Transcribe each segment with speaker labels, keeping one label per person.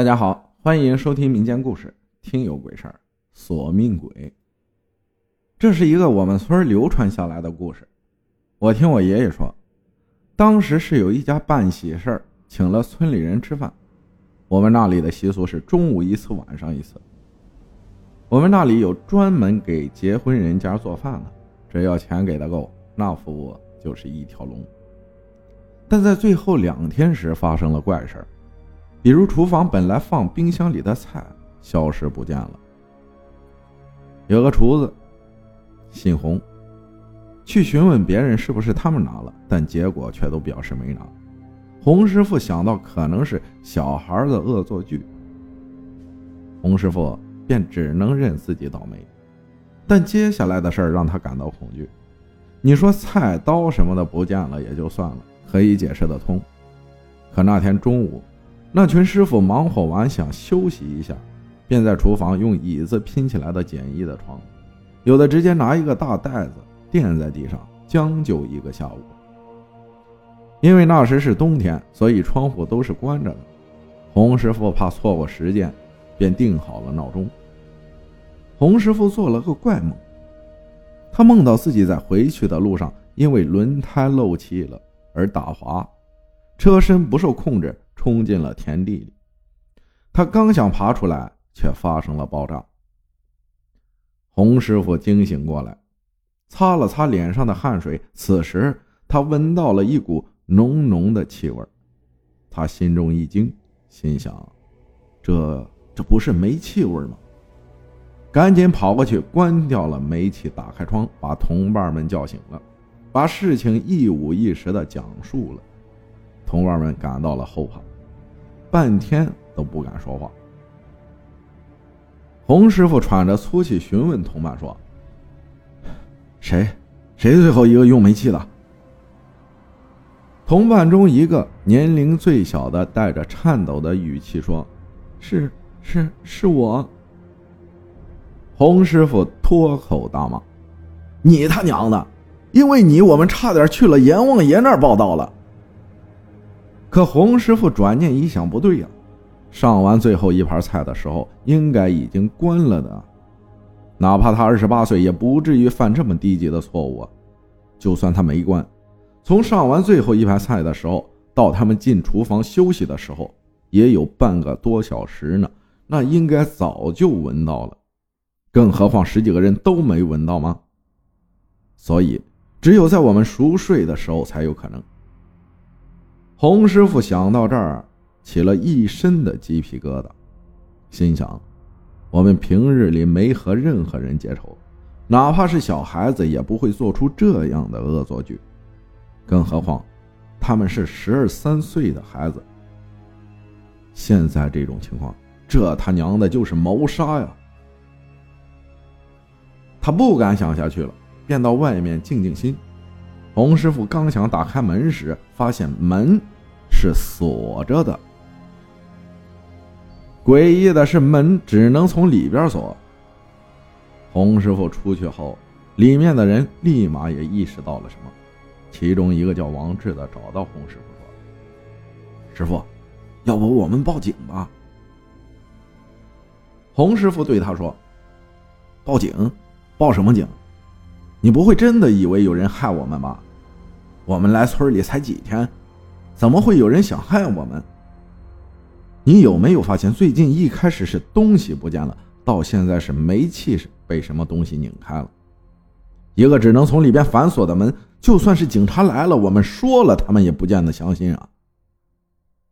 Speaker 1: 大家好，欢迎收听民间故事，听有鬼事儿，索命鬼。这是一个我们村流传下来的故事。我听我爷爷说，当时是有一家办喜事儿，请了村里人吃饭。我们那里的习俗是中午一次，晚上一次。我们那里有专门给结婚人家做饭的，只要钱给的够，那服务就是一条龙。但在最后两天时发生了怪事儿。比如厨房本来放冰箱里的菜消失不见了。有个厨子姓洪，去询问别人是不是他们拿了，但结果却都表示没拿。洪师傅想到可能是小孩的恶作剧，洪师傅便只能认自己倒霉。但接下来的事儿让他感到恐惧。你说菜刀什么的不见了也就算了，可以解释得通。可那天中午。那群师傅忙活完，想休息一下，便在厨房用椅子拼起来的简易的床，有的直接拿一个大袋子垫在地上，将就一个下午。因为那时是冬天，所以窗户都是关着的。洪师傅怕错过时间，便定好了闹钟。洪师傅做了个怪梦，他梦到自己在回去的路上，因为轮胎漏气了而打滑，车身不受控制。冲进了田地里，他刚想爬出来，却发生了爆炸。洪师傅惊醒过来，擦了擦脸上的汗水，此时他闻到了一股浓浓的气味，他心中一惊，心想：这这不是煤气味吗？赶紧跑过去关掉了煤气，打开窗，把同伴们叫醒了，把事情一五一十的讲述了。同伴们感到了后怕。半天都不敢说话。洪师傅喘着粗气询问同伴说：“谁？谁最后一个用煤气的？”同伴中一个年龄最小的带着颤抖的语气说：“是是是我。”洪师傅脱口大骂：“你他娘的！因为你，我们差点去了阎王爷那儿报道了。”可洪师傅转念一想，不对呀，上完最后一盘菜的时候，应该已经关了的。哪怕他二十八岁，也不至于犯这么低级的错误啊！就算他没关，从上完最后一盘菜的时候到他们进厨房休息的时候，也有半个多小时呢。那应该早就闻到了，更何况十几个人都没闻到吗？所以，只有在我们熟睡的时候才有可能。洪师傅想到这儿，起了一身的鸡皮疙瘩，心想：我们平日里没和任何人结仇，哪怕是小孩子也不会做出这样的恶作剧，更何况他们是十二三岁的孩子。现在这种情况，这他娘的就是谋杀呀！他不敢想下去了，便到外面静静心。洪师傅刚想打开门时，发现门是锁着的。诡异的是，门只能从里边锁。洪师傅出去后，里面的人立马也意识到了什么。其中一个叫王志的找到洪师傅说：“师傅，要不我们报警吧？”洪师傅对他说：“报警？报什么警？”你不会真的以为有人害我们吧？我们来村里才几天，怎么会有人想害我们？你有没有发现，最近一开始是东西不见了，到现在是煤气是被什么东西拧开了？一个只能从里边反锁的门，就算是警察来了，我们说了，他们也不见得相信啊。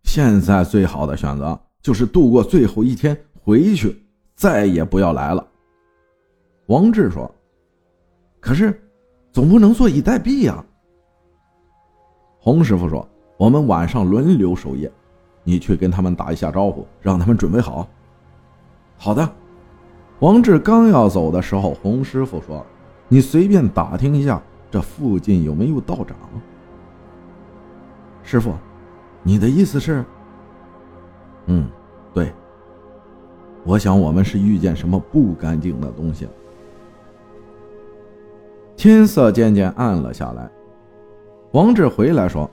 Speaker 1: 现在最好的选择就是度过最后一天，回去再也不要来了。王志说。可是，总不能坐以待毙呀。洪师傅说：“我们晚上轮流守夜，你去跟他们打一下招呼，让他们准备好。”好的。王志刚要走的时候，洪师傅说：“你随便打听一下，这附近有没有道长。”师傅，你的意思是？嗯，对。我想我们是遇见什么不干净的东西。天色渐渐暗了下来，王志回来说：“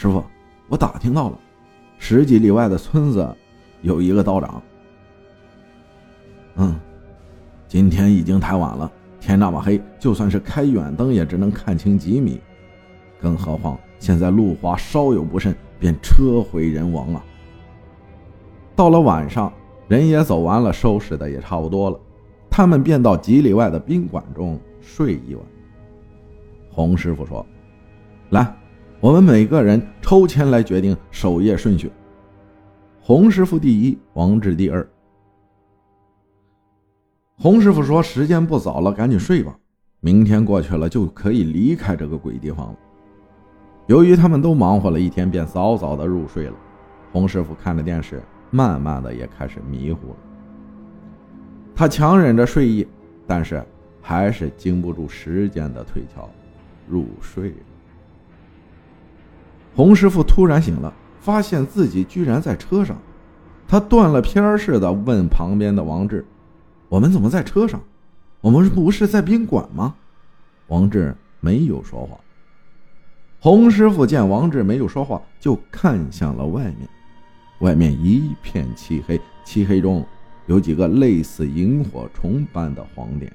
Speaker 1: 师傅，我打听到了，十几里外的村子有一个道长。嗯，今天已经太晚了，天那么黑，就算是开远灯也只能看清几米，更何况现在路滑，稍有不慎便车毁人亡啊！到了晚上，人也走完了，收拾的也差不多了，他们便到几里外的宾馆中睡一晚。洪师傅说：“来，我们每个人抽签来决定守夜顺序。洪师傅第一，王志第二。”洪师傅说：“时间不早了，赶紧睡吧。明天过去了就可以离开这个鬼地方了。”由于他们都忙活了一天，便早早的入睡了。洪师傅看着电视，慢慢的也开始迷糊了。他强忍着睡意，但是还是经不住时间的推敲。入睡了。洪师傅突然醒了，发现自己居然在车上。他断了片似的问旁边的王志：“我们怎么在车上？我们不是在宾馆吗？”王志没有说话。洪师傅见王志没有说话，就看向了外面。外面一片漆黑，漆黑中有几个类似萤火虫般的黄点。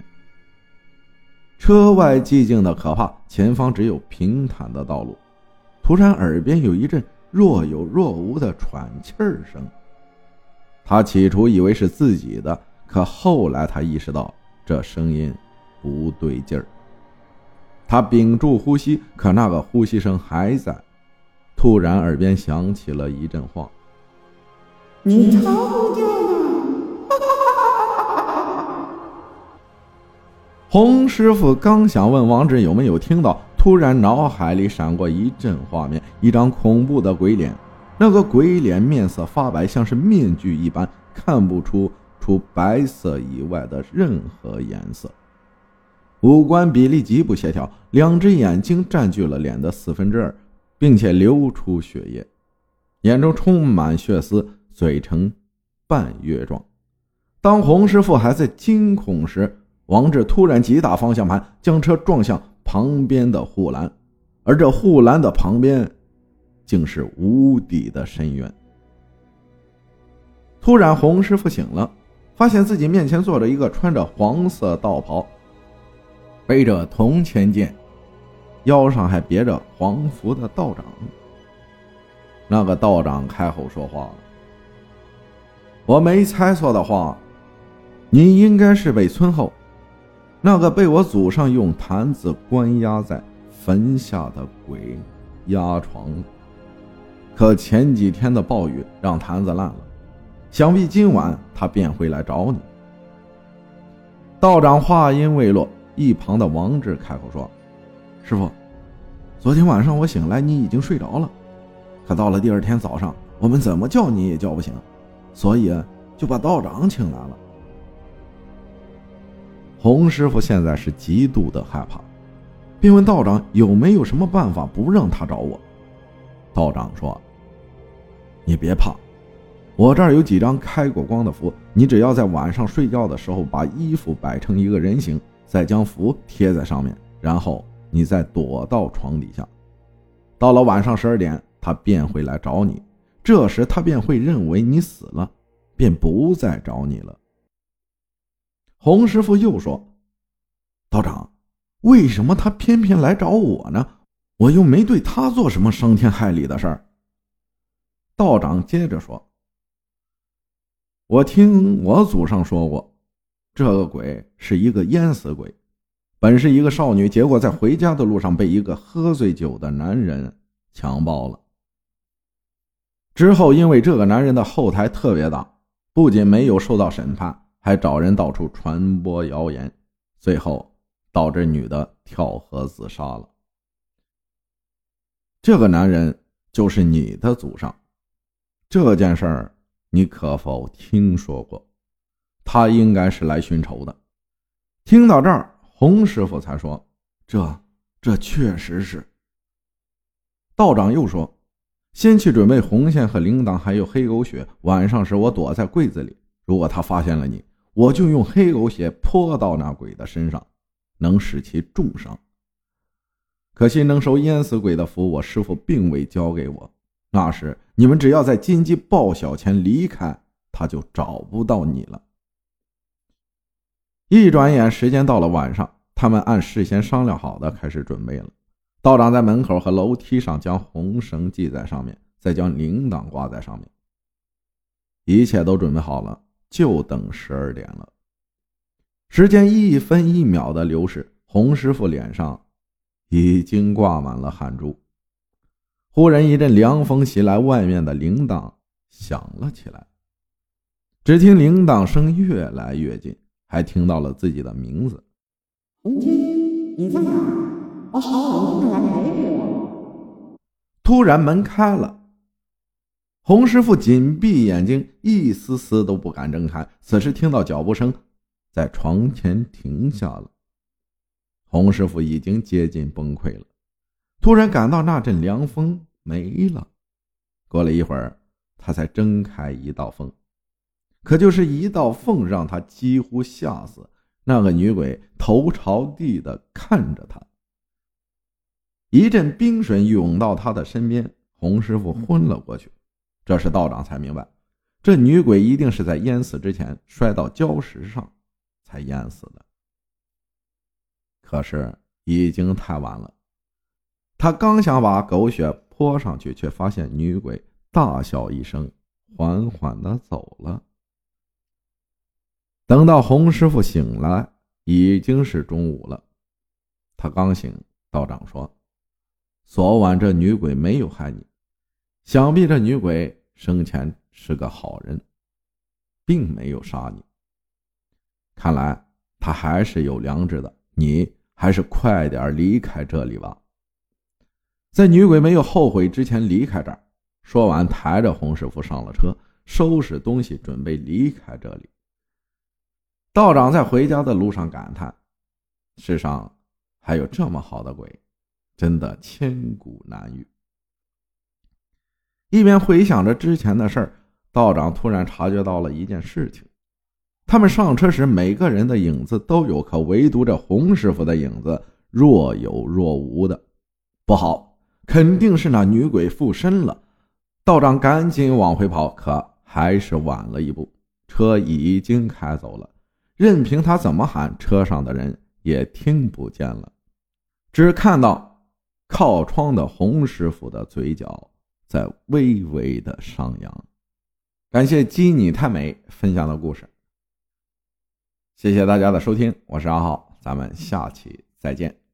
Speaker 1: 车外寂静的可怕，前方只有平坦的道路。突然，耳边有一阵若有若无的喘气儿声。他起初以为是自己的，可后来他意识到这声音不对劲儿。他屏住呼吸，可那个呼吸声还在。突然，耳边响起了一阵话：“
Speaker 2: 你逃不掉了。”
Speaker 1: 洪师傅刚想问王志有没有听到，突然脑海里闪过一阵画面：一张恐怖的鬼脸，那个鬼脸面色发白，像是面具一般，看不出除白色以外的任何颜色。五官比例极不协调，两只眼睛占据了脸的四分之二，并且流出血液，眼中充满血丝，嘴呈半月状。当洪师傅还在惊恐时，王志突然急打方向盘，将车撞向旁边的护栏，而这护栏的旁边，竟是无底的深渊。突然，洪师傅醒了，发现自己面前坐着一个穿着黄色道袍、背着铜钱剑、腰上还别着黄符的道长。那个道长开口说话了：“我没猜错的话，你应该是被村后。”那个被我祖上用坛子关押在坟下的鬼压床，可前几天的暴雨让坛子烂了，想必今晚他便会来找你。道长话音未落，一旁的王志开口说：“师傅，昨天晚上我醒来，你已经睡着了，可到了第二天早上，我们怎么叫你也叫不醒，所以就把道长请来了。”洪师傅现在是极度的害怕，便问道长有没有什么办法不让他找我。道长说：“你别怕，我这儿有几张开过光的符，你只要在晚上睡觉的时候把衣服摆成一个人形，再将符贴在上面，然后你再躲到床底下。到了晚上十二点，他便会来找你，这时他便会认为你死了，便不再找你了。”洪师傅又说：“道长，为什么他偏偏来找我呢？我又没对他做什么伤天害理的事儿。”道长接着说：“我听我祖上说过，这个鬼是一个淹死鬼，本是一个少女，结果在回家的路上被一个喝醉酒的男人强暴了。之后因为这个男人的后台特别大，不仅没有受到审判。”还找人到处传播谣言，最后导致女的跳河自杀了。这个男人就是你的祖上，这件事儿你可否听说过？他应该是来寻仇的。听到这儿，洪师傅才说：“这这确实是。”道长又说：“先去准备红线和铃铛，还有黑狗血。晚上时我躲在柜子里，如果他发现了你。”我就用黑狗血泼到那鬼的身上，能使其重伤。可惜能收淹死鬼的符，我师傅并未交给我。那时你们只要在金鸡报晓前离开，他就找不到你了。一转眼，时间到了晚上，他们按事先商量好的开始准备了。道长在门口和楼梯上将红绳系在上面，再将铃铛挂在上面。一切都准备好了，就等十二点了。时间一分一秒的流逝，洪师傅脸上已经挂满了汗珠。忽然一阵凉风袭来，外面的铃铛响了起来。只听铃铛声越来越近，还听到了自己的名字：“
Speaker 2: 红军，你在哪？我好晚进来陪我。”
Speaker 1: 突然门开了。洪师傅紧闭眼睛，一丝丝都不敢睁开。此时听到脚步声，在床前停下了。洪师傅已经接近崩溃了，突然感到那阵凉风没了。过了一会儿，他才睁开一道缝，可就是一道缝，让他几乎吓死。那个女鬼头朝地的看着他，一阵冰水涌到他的身边，洪师傅昏了过去。这时道长才明白，这女鬼一定是在淹死之前摔到礁石上，才淹死的。可是已经太晚了，他刚想把狗血泼上去，却发现女鬼大笑一声，缓缓的走了。等到洪师傅醒来，已经是中午了。他刚醒，道长说：“昨晚这女鬼没有害你。”想必这女鬼生前是个好人，并没有杀你。看来她还是有良知的，你还是快点离开这里吧。在女鬼没有后悔之前离开这儿。说完，抬着洪师傅上了车，收拾东西，准备离开这里。道长在回家的路上感叹：世上还有这么好的鬼，真的千古难遇。一边回想着之前的事儿，道长突然察觉到了一件事情：他们上车时，每个人的影子都有，可唯独这洪师傅的影子若有若无的。不好，肯定是那女鬼附身了！道长赶紧往回跑，可还是晚了一步，车已经开走了。任凭他怎么喊，车上的人也听不见了，只看到靠窗的洪师傅的嘴角。在微微的上扬。感谢鸡你太美分享的故事，谢谢大家的收听，我是阿浩，咱们下期再见。